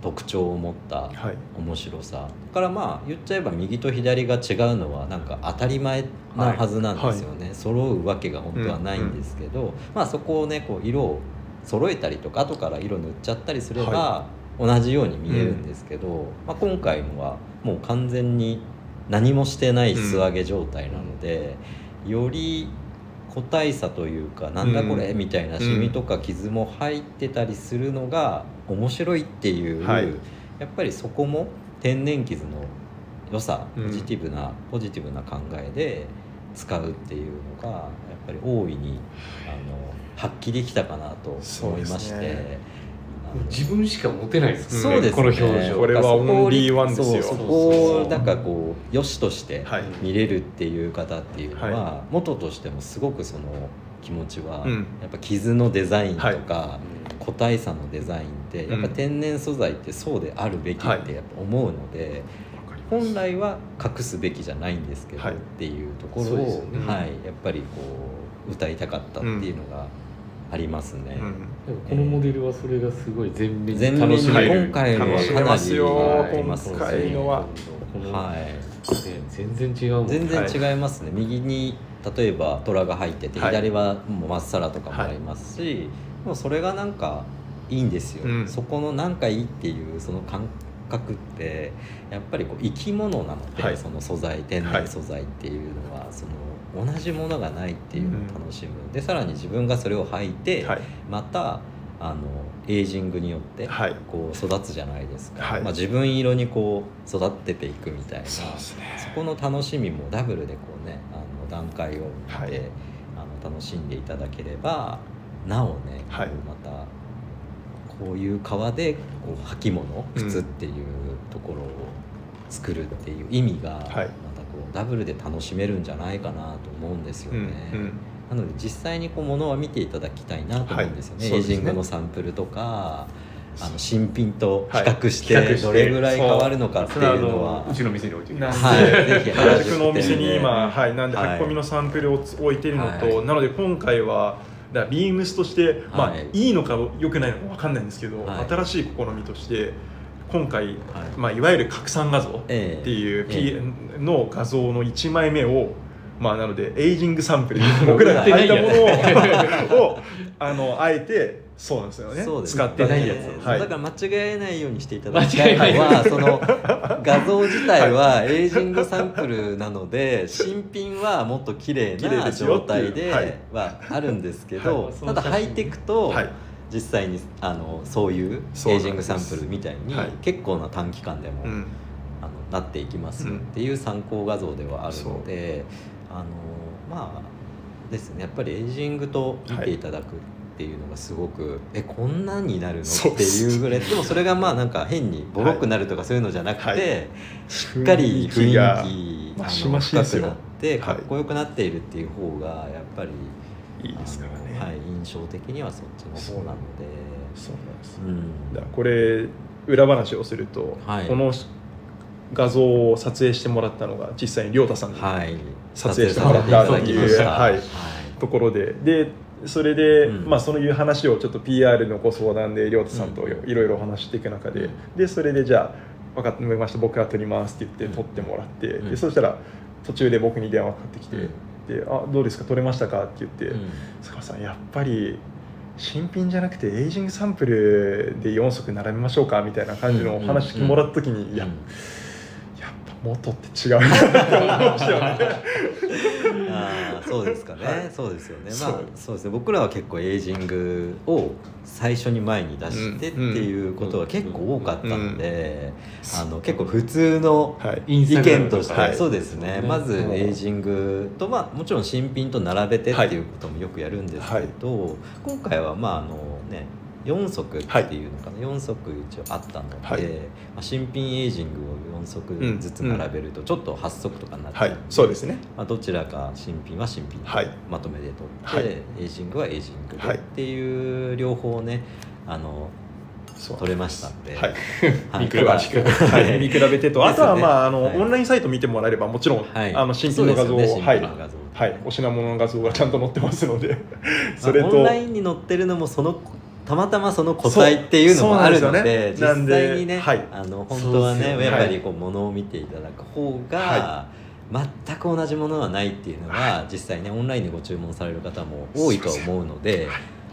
特徴を持ったはい。面白さ。だからまあ言っちゃえば右と左が違うのはなんか当たり前なはずなんですよね、揃うわけが本当はないんですけど、まあそこをねこう色を揃えたりとか後から色塗っちゃったりすればは同じように見えるんですけど、まあ、今回のはもう完全に何もしてない素揚げ状態なので、より個体差というかなんだこれうんみたいなシミとか傷も入ってたりするのが面白いっていう、はい。やっぱりそこも天然傷の良さうん。ポジティブな、ポジティブな考えで使うっていうのがやっぱり大いにあの発揮できたかなと思いまして、自分しか持てないですそうですね。この表情。これはそこをオンリーワンですよ。そこをなんかこう良しとしてはい。見れるっていう方っていうのは、は元としてもすごくその気持ちは、うん。やっぱ傷のデザインとか、うん個体差のデザインってやっぱ天然素材ってそうであるべきってやっぱ思うので、本来は隠すべきじゃないんですけど、はいっていうところを、はい、やっぱりこう歌いたかったっていうのがありますね。うん。でもこのモデルはそれがすごい全面に楽しめる。今回のかなりあります今回のは。はい。ね全然違うもん全然違いますね、右に例えば虎が入っててはい。左はもうまっさらとかもありますし、もうそれがなんかいいんですよ、うん。そこのなんかいいっていうその感覚ってやっぱりこう生き物なので、はい。その素材天然素材っていうのは、その同じものがないっていうのを楽しむ、でさらに自分がそれを履いて、はい。またあのエイジングによってはい。こう育つじゃないですか、はい。まあ、自分色にこう育てていくみたいな。そうですね。そこの楽しみもダブルでこうねあの段階を見て、はい。あの楽しんでいただければなおね、はい。こうまたこういう革でこう履物うん靴っていうところを作るっていう意味が、ダブルで楽しめるんじゃないかなと思うんですようんね。うん。なので実際にこう物は見ていただきたいなと思うんですよね、はいエイジングのサンプルとかあの新品と比較して,、どれぐらい変わるのかっていうのは。うちの店に置いてはい。ぜひ原宿のお店に今、はい、なんではい。書き込みのサンプルをつ置いてるのと、はい。なので今回はだからビームスとして、まあはい。いいのか良くないのか分かんないんですけど、はい。新しい試みとして今回、はい。まあ、いわゆる拡散画像ってええいう、え P の画像の1枚目をまあなのでエイジングサンプル 僕らが履いたものを をあのあえてそうなんですよね。そうです使ってないやつはい。だから間違えないようにしていただきたいのはその 画像自体はエイジングサンプルなので新品はもっと綺麗綺麗な状態ではあるんですけはどい。ただ履いていくとはい実際にあのそういうエイジングサンプルみたいにはい。結構な短期間でもうん。あのなっていきますうん。っていう参考画像ではあるので、あのまあですね。やっぱりエイジングと見ていただくっていうのがすごく、えこんなんになるの？っていうぐらい。でもそれがまあなんか変にボロくなるとかそういうのじゃなくて、はい。しっかり雰囲気が深くなってかはい。っこよくなっているっていう方がやっぱり、いいですからね、はい、印象的にはそっちの方なので。そうなんです。うん。だこれ裏話をすると、はい。この画像を撮影してもらったのが実際に亮太さんにはい、撮影してもらったっていうはい。ところで。でそれで、うん。まあ、そういう話をちょっと PR のご相談で亮太さんといろいろお話していく中で、うん。でそれでじゃあ分かりました。僕が撮りますって言って撮ってもらって、うん。でそしたら途中で僕に電話かかってきて、うんであどうですか？撮れましたか？って言って、うん。坂本さんやっぱり新品じゃなくてエイジングサンプルで4足並べましょうか？みたいな感じのお話もらった時に、いや元って違う。あーそうですかね、はい。そうですよね。まあそう。ですね。僕らは結構エイジングを最初に前に出してっていうことが結構多かったので、あの結構普通の意見として、はい。そうですね、うんまずうんエイジングと、まあ、もちろん新品と並べてっていうこともよくやるんですけど、今回はまああのね4足っていうのかな、4足一応あったので、はい。まあ、新品エイジングを4足ずつ並べるとちょっと8足とかになっちゃはいうんで、そうですね。まあ、どちらか新品は新品ではい。まとめではい取って、エイジングはエイジングではい。っていう両方ねあの取れましたんで、はい。はい。見比べて、はい、見比べてと、あとはまああの、はい。オンラインサイト見てもらえればもちろん、はい。あの新品の画像を、はい。お品物の画像がちゃんと載ってますので。それと。まあオンラインに載ってるのもそのたまたまその個体っていうのもあるのでそうそうなん実際にね、はい。あの本当はねね。やっぱりこう物を見ていただく方が、は全く同じものはないっていうのは、実際ねオンラインでご注文される方も多いと思うので。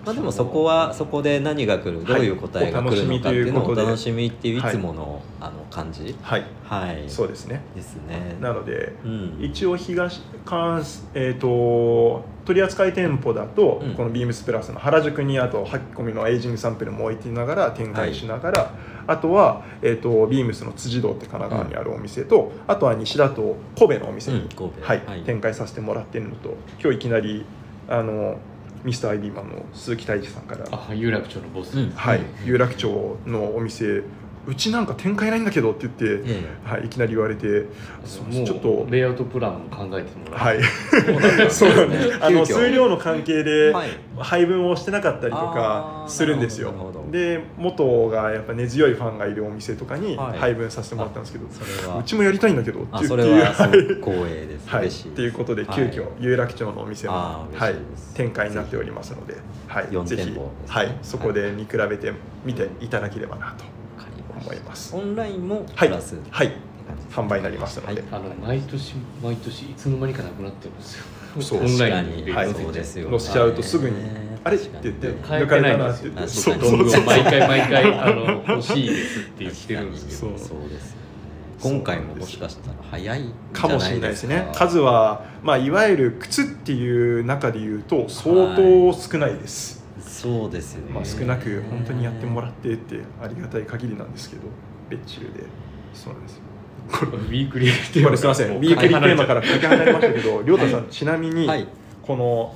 まあ、でもそこはそこで何が来るどういう答えが来るのかっていうのをお楽しみっていういつものあの感じはい。はい。そうですね。ですね。なのでうん。一応東関えー、と取扱店舗だと、うん。このビームスプラスの原宿にあと履き込みのエイジングサンプルも置いてながら展開しながら、あとは、えー、とビームスの辻堂って神奈川にあるお店と、あとは西だと神戸のお店。に、うん。はい。はい。展開させてもらってるのと今日いきなりあのミスターアイビーマンの鈴木泰治さんから。あ有楽町のボス、うんはい。うん。有楽町のお店うちなんか展開ないんだけどって言って、えはい、いきなり言われてちょっとレイアウトプランも考えてもらはい。そうなんだそうなんですあの数量の関係えではい。配分をしてなかったりとあかー。するんですよ。で元がやっぱ根強いファンがいるお店とかにはい。配分させてもらったんですけど、それは。うちもやりたいんだけどってあいうそれはすごはい。く光栄です、はい、嬉しいっていうことではい。急遽有楽町のお店も、あーはい。展開になっておりますので、はい、4ぜひ、店舗ですね。はい、そこで見比べてみていただければなと思います。オンラインもはい。プラス、はい、って感じです販売になりますので、はい。あの毎年毎年いつの間にかなくなってるんですよ。そうオンラインに、はい。そうですよ、載せちゃうとすぐにあれ？って言って変えてないんですよ抜かれたなって。言ってそう。そうそう。毎回毎回あの欲しいですって言ってるんですけど。そうそうです今回ももしかしたら早いかもしゃないでれないですすね。か数は、まあ、いわゆる靴っていう中で言うと相当少ないです、そうですよね、まあ、少なく本当にやってもらってってありがたい限りなんですけどベッチルで。そうなんです。よこウィークリーテれこれすみません。ビークリーテーマからかけ離れましたけど 亮太さんちなみにはい、この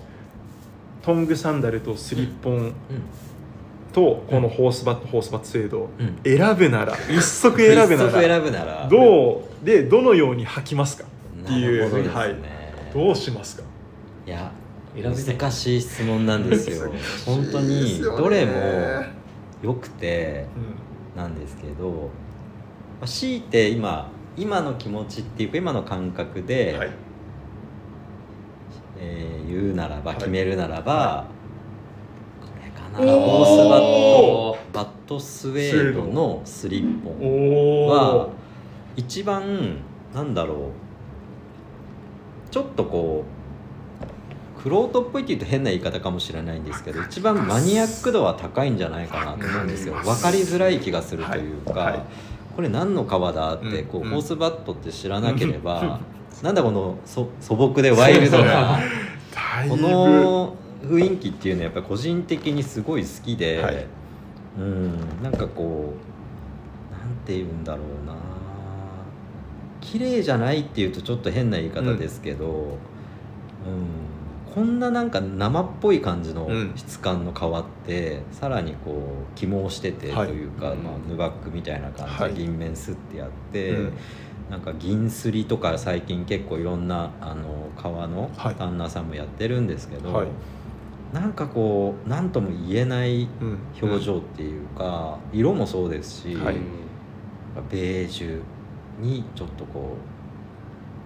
トングサンダルとスリッポンうん。とこのホースバットホースバット制度うん、選ぶなら一足選ぶならぶなら。どうでどのように履きますかっていなるほどですね、うはい。どうしますか？いや難しい質問なんですよ。本当にどれも良くてうなんですけど、まあ、強いて今今の気持ちっていうか今の感覚で、んはい。えー言うならばはい。決めるならば、はこれかな。おースバットバットスウェードのスリッポンおはお一番なんだろう。ちょっとこうクロートっぽいって言うと変な言い方かもしれないんですけど一番マニアック度は高いんじゃないかなと思うんですよ。わかります分かりづらい気がするというか、はい。はい。これ何の革だってこう、うん。ホースバットって知らなければ、なんだこのそ素朴でワイルドな この雰囲気っていうのはやっぱり個人的にすごい好きで、はい。うんなんかこうなんて言うんだろうな。綺麗じゃないっていうとちょっと変な言い方ですけど、うんこんななんか生っぽい感じのうん。質感の革って、さらにこう起毛しててとはい。いうか、まあ、ヌバックみたいな感じではい。銀面すってやって。うん。なんか銀すりとか最近結構いろんなあの革のはい。旦那さんもやってるんですけど、はい。なんかこう何とも言えないうん。表情っていうか、色もそうですし、はい。ベージュにちょっとこ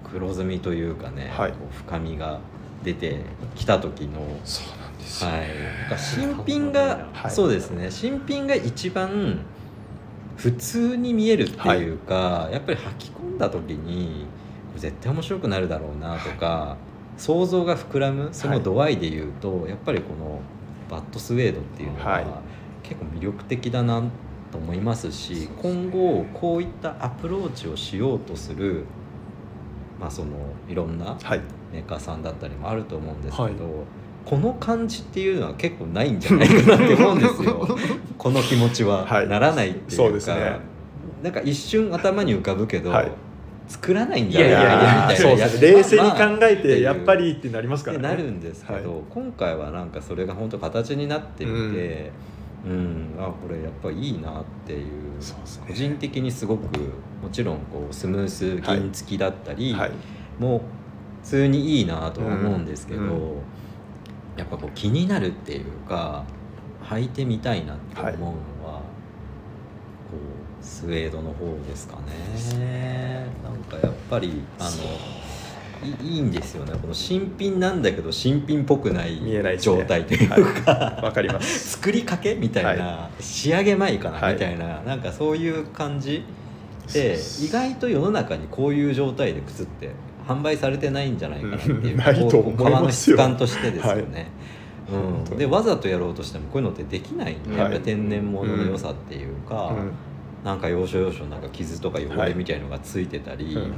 う黒ずみというかね、はい。こう深みが出てきた時の、そうなんですよ、はい、新品が、はい。そうですね。新品が一番普通に見えるっていうか、やっぱり履き込んだ時に絶対面白くなるだろうなとか、想像が膨らむその度合いで言うと、やっぱりこのバットスウェードっていうのは、はい。結構魅力的だなと思いますし今後こういったアプローチをしようとする、まあ、そのいろんなはいメーカーさんだったりもあると思うんですけど、はい。この感じっていうのは結構ないんじゃないかなって思うんですよ。この気持ちは、はい。ならないっていうかそうですね。なんか一瞬頭に浮かぶけど、はい。作らないんじゃないいやいやいやかなみたいな冷静に考えってやっぱりってなりますからね。なるんですけど、はい。今回はなんかそれが本当形になってみてうん、あこれやっぱいいなっていうね。個人的にすごくもちろんこうスムース銀付きだったり、はい。もう普通にいいなとは思うんですけど、うんうん。やっぱこう気になるっていうか履いてみたいなって思うのは、こうスウェードの方ですかね。なんかやっぱりあのいいいんですよね。この新品なんだけど新品っぽくない見えないですね。状態というか、はい。わかります。作りかけみたいな、は仕上げ前かな、はい。みたいななんかそういう感じで意外と世の中にこういう状態で靴って販売されてないんじゃないかなっていう、うんう革の質感としてですよね、うん、本当に。でわざとやろうとしてもこういうのってできないんで、はい。やっぱり天然物の良さっていうか、うん。なんか要所要所なんか傷とか汚れみたいのがついてたり、うんなん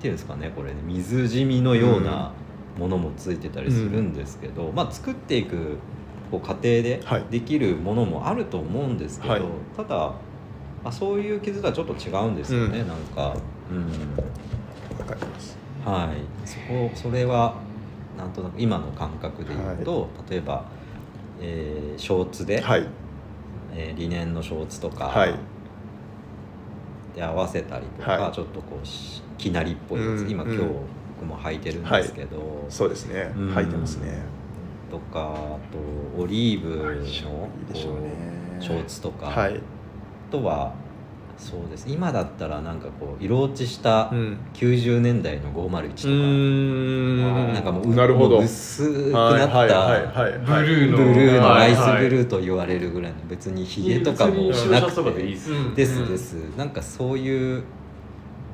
ていうんですかねこれね水染みのようなものもついてたりするんですけど、まあ作っていくこう過程ではい。できるものもあると思うんですけど、はい。ただ、まあ、そういう傷とはちょっと違うんですよね、うん。なんか、うん、わかりますはい。そこそれはなんとなく今の感覚で言うと、例えば、えーショーツで、はい。えーリネンのショーツとか、はい。で合わせたりとか、はい。ちょっとこうしきなりっぽいやつ、うん今、うん。今日僕も履いてるんですけど、そうですね。うん。履いてますね。とかあとオリーブのね。ショーツとか、はい。あとはそうです。今だったらなんかこう色落ちしたうん。90年代の501とか、うーん。なんかもうなるほど。もう薄くはいなった、ブルーの。ブルーのはいライスブルーと言われるぐらいの別にひげとかも別になくて。でいいですうん。ですです。なんかそういう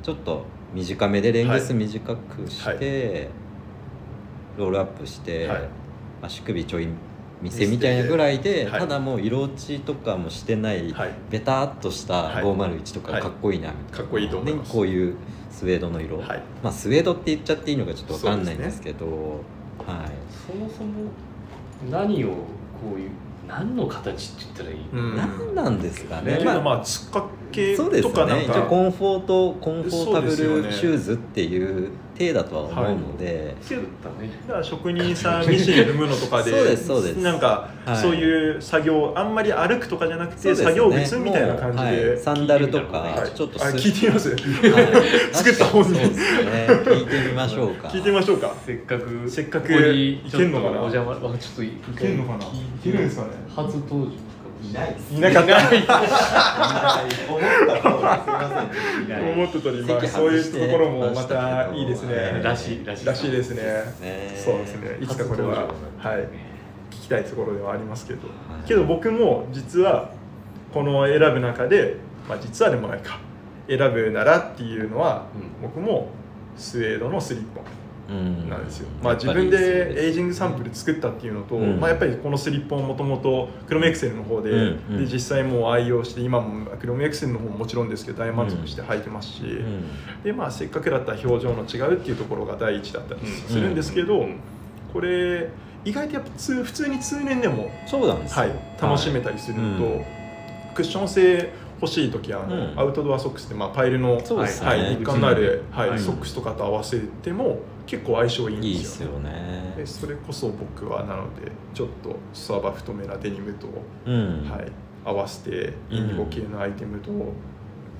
ちょっと短めでレングス短くして、ロールアップして、はい。足首ちょい見せみたいなぐらいで、はい。ただもう色落ちとかもしてない、はい。ベタっとしたはい。501とかはい。かっこいいなみたいな、かっこいいと思います。でこういうスウェードの色、はい。まあスウェードって言っちゃっていいのかちょっと分かんないんですけどはい。そもそも何をこういう何の形って言ったらいいうん。何なんですかね、けどまあつっかけそうですとかなんね。一応かコンフォートコンフォータブルシューズっていう体だとは思うので、そうだねだから職人さんミシンで踏むのとかでそうですそうですなんか、はいそういう作業あんまり歩くとかじゃなくて、ね作業靴みたいな感じもうはい、サンダルとか、はいちょっと聞いてみますはい作った本人ね聞いてみましょうか聞いてみましょうかせっかくせっかくここにいけんのかなお邪魔ちょっといけるのかな聞いけるんですかね初登場いないです。いなかった思った通りすいません。いない思った通り、まあ、席そういうところもまたいいですね。らしいらしい。らしいですね。ね。そうですね。いつかこれははい。聞きたいところではありますけど、はい。けど僕も実はこの選ぶ中で、まあ、実はでもないか。選ぶならっていうのは、うん。僕もスウェードのスリッポンうんなん。ですよ、まあ、やっぱり自分でエイジングサンプル作ったっていうのと、うん。まあ、やっぱりこのスリッポンもともとクロムエクセルの方で,、うん。うん。で実際もう愛用して今もクロムエクセルの方ももちろんですけど大満足して履いてますし、うん。でまあ、せっかくだったら表情の違うっていうところが第一だったりするんですけど、うん。これ意外とやっぱ通普通に通年でも、そうなんですよ、はい、楽しめたりするのと、うんクッション性欲しい時はあの、うん。アウトドアソックスって、まあ、パイルの、ね。はい、一貫のある、はいはいソックスとかと合わせても結構相性いいんいいですですよよね。でそれこそ僕はなのでちょっとスワバ太めなデニムと、うん、はい、合わせてインディゴ系のアイテムと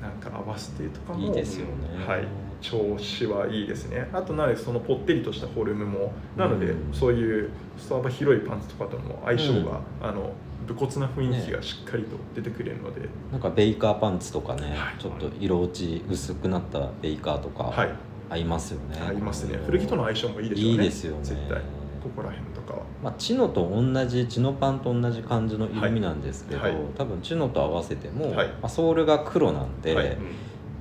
なんか合わせてとかもいいですよね、はい、調子はいいですね。あとなのでそのぽってりとしたフォルムもなので、うん。そういうスタバ広いパンツとかとも相性が、うん。あの武骨な雰囲気がしっかりと出てくれるので、なんかベイカーパンツとかね、はい。ちょっと色落ち薄くなったベイカーとか。はい合いますよね、合いますね。古着との相性もいいでしょうね。いいですよね。絶対。ここら辺とかは。まあ、チノと同じチノパンと同じ感じの色味なんですけど、はい。はい多分チノと合わせても、はい。まあ、ソールが黒なんで、はい。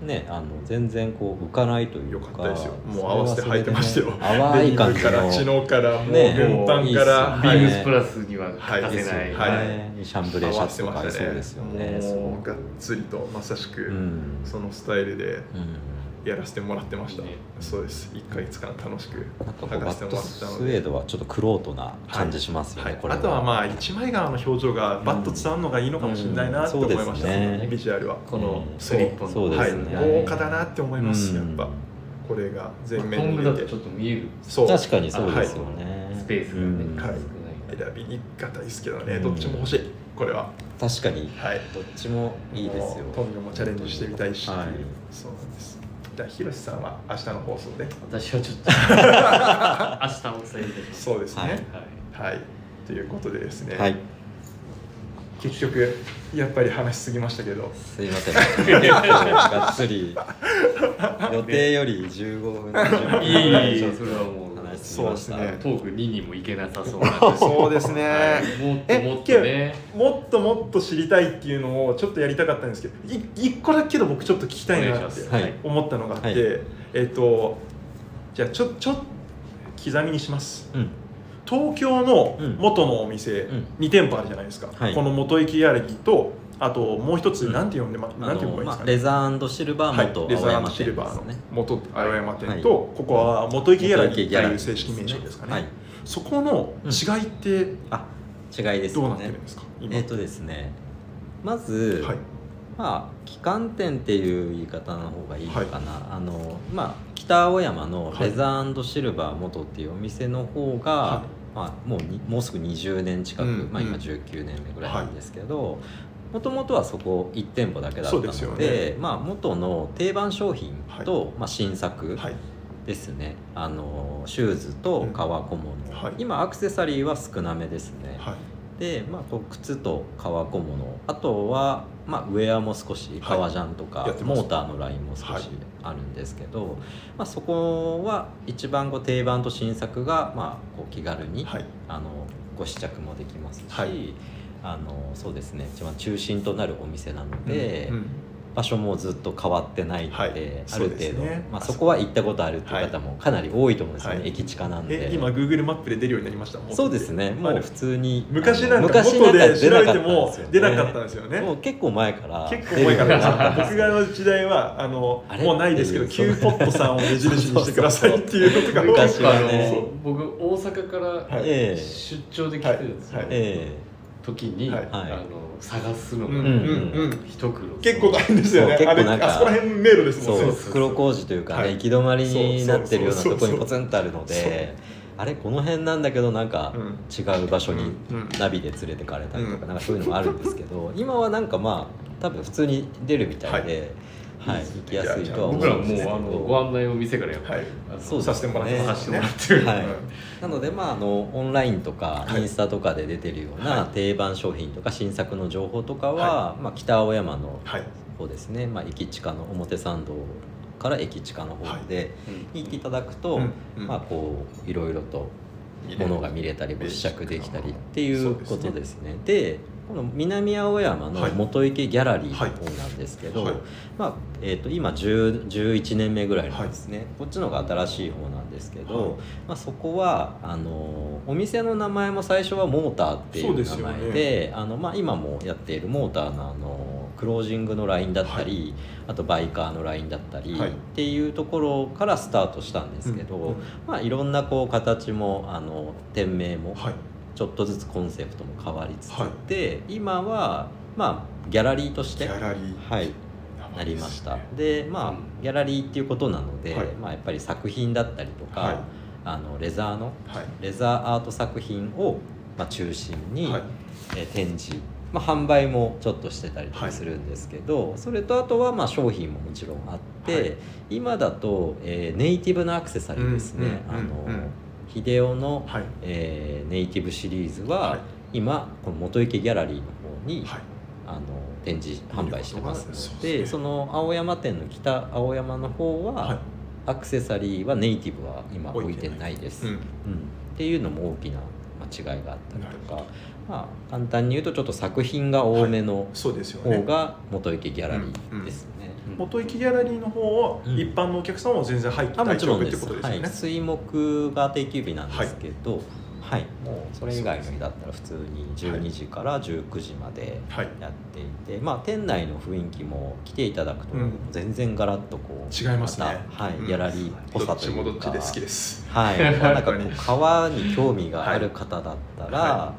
ね、あの全然こう浮かないというよかかったですよ。もう合わせて履いてましたよ。淡い感じからチノからもうね軍パンから、いいっすよビはいームスプラスには欠かせない、はい。ねシャンブレーシャツとか合いそうですよね。すごくもうがっつりとまさしく、うん。そのスタイルで。うんやらせてもらってました、ね。そうです。1ヶ月間楽しくなんかせてもらったので。スウェードはちょっとクロートな感じしますよね、はい。これあとはまあ一枚側の表情がバッと伝わるのがいいのかもしれないなって思いました、うん。そうですね。ビジュアルは。このうん。スリッポンのね。はい、豪華だなって思います、うん。やっぱ。これが全ト面に出て。ングだとちょっと見える。そう。確かにそうですよね、スペースがね、うん。はい。少ない選びにくかったですけどね、うん。どっちも欲しい。これは。確かに。はい。どっちもいいですよ。もうトングもチャレンジしてみたいし、はい。そうなんですじゃあひろしさんは明日の放送で？私はちょっと。明日お伝えいたします。そうですね。はい。はい、ということでですね、はい。結局やっぱり話しすぎましたけど。すいません。がっつり。予定より15分20分。いいいいそれはもうそうですね。トーク2にもいけなさそうな そうですね。はい。もっともっとね。もっともっと知りたいっていうのをちょっとやりたかったんですけどい一個だけど僕ちょっと聞きたいなって思ったのがあって、はい。えっ、とじゃあちょちょ刻みにします。うん。東京のうん元のお店、うん。2店舗あるじゃないですか、はい。この元駅ギャラリーとあともう一つ、うん。なんて呼んでまあなんて呼ばいいんですかね、まあレザーシルバーはい元、レザーシルバーの元青山店と、はい。ここは元駅ギャラリー。という正式名称ですかね、はい。そこの違いってあ違いですどうなってるんですか、今。えっ、とですね。まず、はい。まあ旗艦店っていう言い方の方がいいのかな、あのまあ北青山のレザーシルバー元っていうお店の方が、はまあ、もうにもうすぐ20年近く、うんまあ、今うん19年目ぐらいなんですけどもともとはそこ1店舗だけだったのでね。まあ、元の定番商品と、まあ、新作はい。ですね、あのシューズと革小物、はい。今アクセサリーは少なめですね、はい。で、まあ、こう靴と革小物。あとは、まあ、ウェアも少し革ジャンとか、モーターのラインも少はい。しあるんですけど、まあ、そこは一番こう定番と新作が、まあ、こう気軽に、はい。あのご試着もできますし、はいあのそうですね。一番中心となるお店なので、うんうん。場所もずっと変わってないので、はい。ある程度、ね。まあ、そこ。は行ったことあるっていう方もかなり多いと思うんですよね、はい。駅近なんで。え今 Google マップで出るようになりました？そうですね。もう普通に昔なんか元で調べても出出なかったたんですよね。もう結構前から結構前から。僕がの時代はあのもうないですけどっていう Q ポットさんを目印にしてくださいっていうことが昔はね僕大阪から出張で来てるんですよ、はい。え時に、はい。あの探すのが、うん。うんうん一苦労。結構大変ですよね。結構なんかあそこら辺迷路ですもんね。う袋小路というかね、はい。行き止まりになってるようなそうそうそうそうところにポツンとあるのであれこの辺なんだけどなんかうん。違う場所にうん。うん。ナビで連れてかれたりとかうん。なんかそういうのもあるんですけど今はなんかまあ多分普通に出るみたいで、はい。行きやすいとは思僕らもううんですけど。あのご案内を店からやっぱり、そうさせてもらってもらってる、はいうんなのでまああのオンラインとかはい。インスタとかで出てるようはない。定番商品とか新作の情報とかは、まあ、北青山のはい。方ですね、まあ、駅地下の表参道から駅地下の方で行っていただくと、まあこういろいろとものが見れたりご試着できたりっていうことですね。でこの南青山のはい。元池ギャラリーの方なんですけど、はい。まあえー、と今10 11年目ぐらいなんですね、こっちの方が新しい方なんですけど、はい。まあ、そこはあのお店の名前も最初はモーターっていう名前であの、まあ、今もやっているモーターのあのクロージングのラインだったり、あとバイカーのラインだったり、はい。っていうところからスタートしたんですけど、うん。うん。まあ、いろんなこう形もあの店名もはいちょっとずつコンセプトも変わりつつはい。で、今はまあギャラリーとしてギャラリー。はいなりました。でまあギャラリーっていうことなので、はい。まあ、やっぱり作品だったりとか、はい。あのレザーのはい。レザーアート作品を、まあ、中心に、はい。えー展示、まあ、販売もちょっとしてたりとかするんですけど、それとあとはまあ商品ももちろんあって、はい。今だと、えーネイティブなアクセサリーですね、うんうんあのうんうん秀夫の、はい。えーネイティブシリーズは、はい。今この元池ギャラリーの方に、はい。あの展示販売してますのでね。その青山店の北青山の方は、はい。アクセサリーはネイティブは今置いてない。です、うん。うん。っていうのも大きな間違いがあったりとかまあ簡単に言うとちょっと作品が多めの方が元池ギャラリーですね。元池ギャラリーの方はうん。一般のお客さんも全然入って大丈夫ってことですよね。水木が定休日なんですけど、はい。もうそれ以外の日だったら普通に12時から19時まではい。やっていて、まあ店内の雰囲気も来ていただくとうん。全然ガラッとこう違いますね。たはいうん。ギャラリーっぽどっちさというか。もどっちで好きですはい、まあなんかこう川に興味がある方だったら、は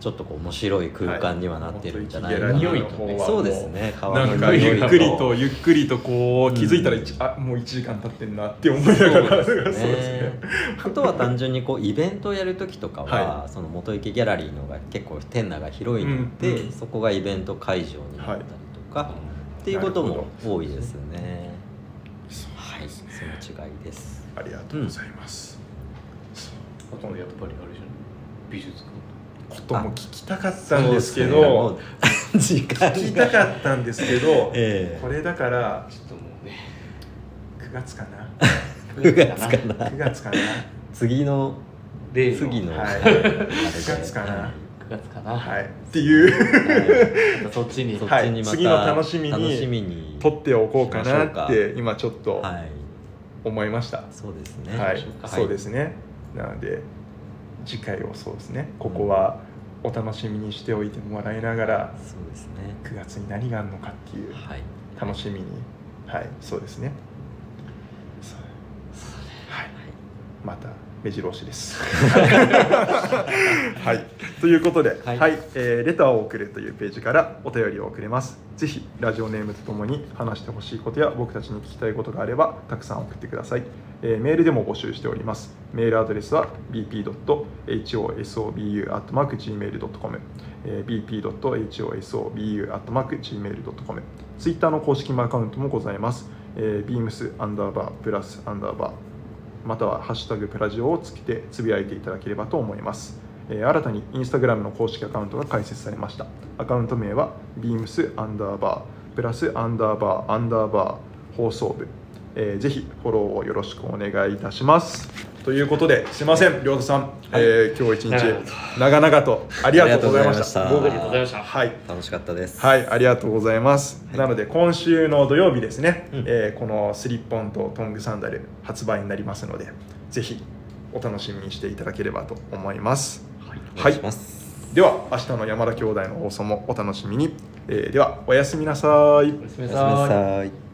ちょっとこう面白い空間にはなってるんじゃないかな、はそうですね。川のなんか匂いゆっくりと。ゆっくりとこう気づいたら一、あもう1時間経ってんなって思いながら。そうですそうねあとは単純にこうイベントをやる時とかは、はその元池ギャラリーの方が結構店内が広いので、うんうんそこがイベント会場になったりとか、っていうことも多いですね。はい。その違いです。ありがとうございます、あとやっぱりあれじゃん美術館？ことも聞きたかったんですけどう時間が。聞きたかったんですけど、ええ。これだからちょっともうね。9月かな？9月かな。9月かな。次の次の、はい。あれで。9月かな？はい。9月かな、はい。っていう。またそっちに。そっちはいにまた次の楽しみに取っておこうかなって今ちょっとはい。思いました、そうですね。はい、そうですねね。なので次回をそうですね。ここはお楽しみにしておいてもらいながらそうですね。9月に何があるのかっていうはい。楽しみに。はい。そうですね。そう。はい。また目白押しです。はい、ということで、ははい。いえーレターを送るというページからお便りを送れます。ぜひラジオネームとともに話してほしいことや僕たちに聞きたいことがあればたくさん送ってください。えーメールでも募集しております。メールアドレスは bp.hosobu.gmail.com、えー bp.hosobu.gmail.com ツイッターの公式アカウントもございます。えー、beams アンダーバープラスアンダーバーまたは「ハッシュタグプラジオ」をつけてつぶやいていただければと思います、えー新たにインスタグラムの公式アカウントが開設されました。アカウント名は beams アンダーバープラスアンダーバーアンダーバー放送部、えーぜひフォローをよろしくお願いいたします。ということですいません亮太さん、えー今日一日長々と。ありがとうございました。ありがとうございました。はい。楽しかったです。はい、ありがとうございます。はい。なので今週の土曜日ですね、うんえーこのスリッポンとトングサンダル発売になりますので、ぜひお楽しみにしていただければと思います。お願いします。では明日の山田兄弟の放送もお楽しみに。えーではおやすみなさい。おやすみなさい